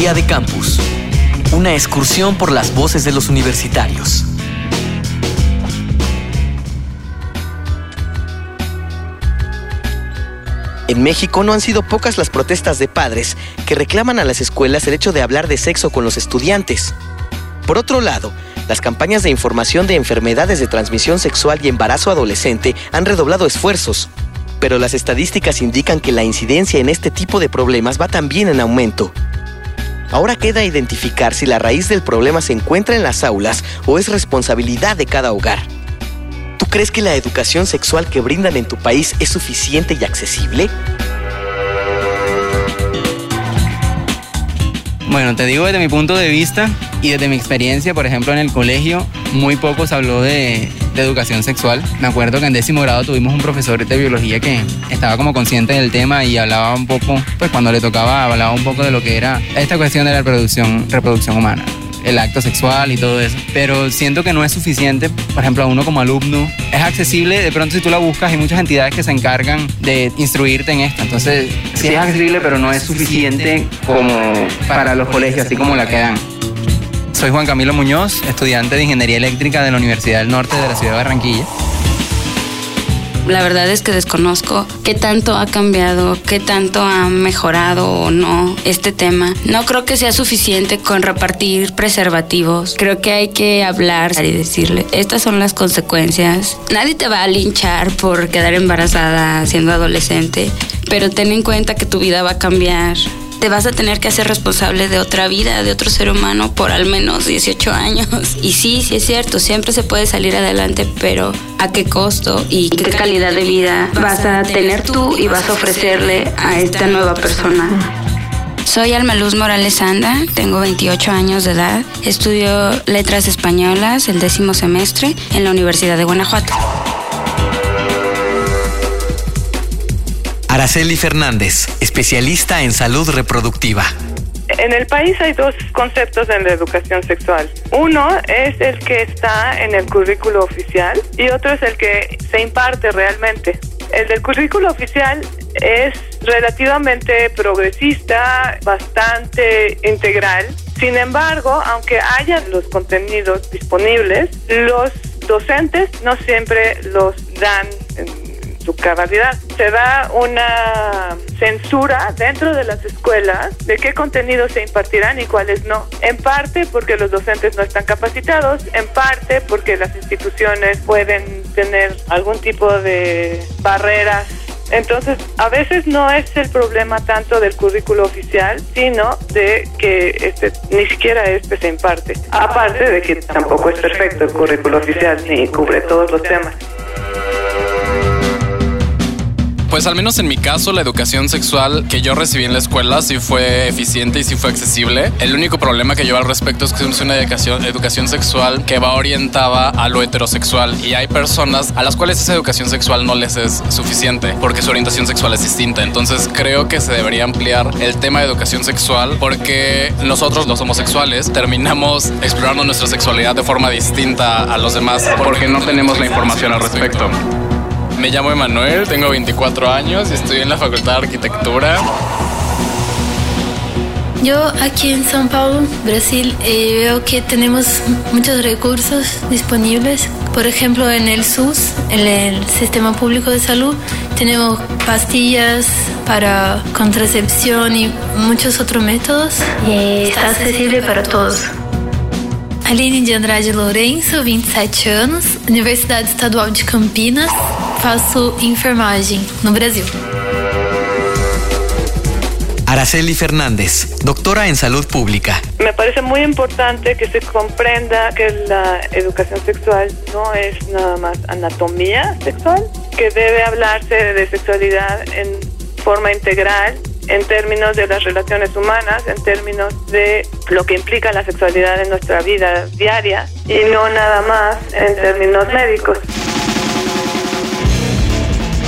Día de Campus. Una excursión por las voces de los universitarios. En México no han sido pocas las protestas de padres que reclaman a las escuelas el hecho de hablar de sexo con los estudiantes. Por otro lado, las campañas de información de enfermedades de transmisión sexual y embarazo adolescente han redoblado esfuerzos, pero las estadísticas indican que la incidencia en este tipo de problemas va también en aumento. Ahora queda identificar si la raíz del problema se encuentra en las aulas o es responsabilidad de cada hogar. ¿Tú crees que la educación sexual que brindan en tu país es suficiente y accesible? Bueno, te digo desde mi punto de vista y desde mi experiencia, por ejemplo, en el colegio, muy poco se habló de, educación sexual. Me acuerdo que en décimo grado tuvimos un profesor de biología que estaba como consciente del tema y hablaba un poco, pues cuando le tocaba, hablaba un poco de lo que era esta cuestión de la reproducción, reproducción humana el acto sexual y todo eso. Pero siento que no es suficiente, por ejemplo, a uno como alumno. Es accesible, de pronto si tú la buscas, hay muchas entidades que se encargan de instruirte en esto. Entonces, sí es accesible, pero no es suficiente como para los colegios, así como la quedan. Soy Juan Camilo Muñoz, estudiante de Ingeniería Eléctrica de la Universidad del Norte de la ciudad de Barranquilla. La verdad es que desconozco qué tanto ha cambiado, qué tanto ha mejorado o no este tema. No creo que sea suficiente con repartir preservativos. Creo que hay que hablar y decirle, estas son las consecuencias. Nadie te va a linchar por quedar embarazada siendo adolescente, pero ten en cuenta que tu vida va a cambiar te vas a tener que hacer responsable de otra vida, de otro ser humano por al menos 18 años. Y sí, sí es cierto, siempre se puede salir adelante, pero ¿a qué costo y qué calidad de vida vas a tener tú y vas a ofrecerle a esta nueva persona? Soy Alma Luz Morales Anda, tengo 28 años de edad, estudio letras españolas el décimo semestre en la Universidad de Guanajuato. Araceli Fernández, especialista en salud reproductiva. En el país hay dos conceptos en la educación sexual. Uno es el que está en el currículo oficial y otro es el que se imparte realmente. El del currículo oficial es relativamente progresista, bastante integral. Sin embargo, aunque haya los contenidos disponibles, los docentes no siempre los dan su cabalidad. Se da una censura dentro de las escuelas de qué contenidos se impartirán y cuáles no. En parte porque los docentes no están capacitados, en parte porque las instituciones pueden tener algún tipo de barreras entonces, a veces no es el problema tanto del currículo oficial, sino de que este, ni siquiera este se imparte. Aparte de que tampoco es perfecto el currículo oficial ni cubre todos los temas. Pues al menos en mi caso, la educación sexual que yo recibí en la escuela sí fue eficiente y sí fue accesible. El único problema que yo al respecto es que es una educación, educación sexual que va orientada a lo heterosexual y hay personas a las cuales esa educación sexual no les es suficiente porque su orientación sexual es distinta. Entonces creo que se debería ampliar el tema de educación sexual porque nosotros los homosexuales terminamos explorando nuestra sexualidad de forma distinta a los demás porque no tenemos la información al respecto. Me llamo Emanuel, tengo 24 años y estoy en la Facultad de Arquitectura. Yo aquí en São Paulo, Brasil, eh, veo que tenemos muchos recursos disponibles. Por ejemplo, en el SUS, en el Sistema Público de Salud, tenemos pastillas para contracepción y muchos otros métodos. Y está accesible para todos. Aline de Andrade Lourenço, 27 anos, Universidade Estadual de Campinas. Faço enfermagem no Brasil. Araceli Fernández, doctora en salud pública. Me parece muy importante que se comprenda que la educación sexual no es nada más anatomía sexual, que debe hablarse de sexualidad en forma integral en términos de las relaciones humanas, en términos de lo que implica la sexualidad en nuestra vida diaria y no nada más en términos médicos.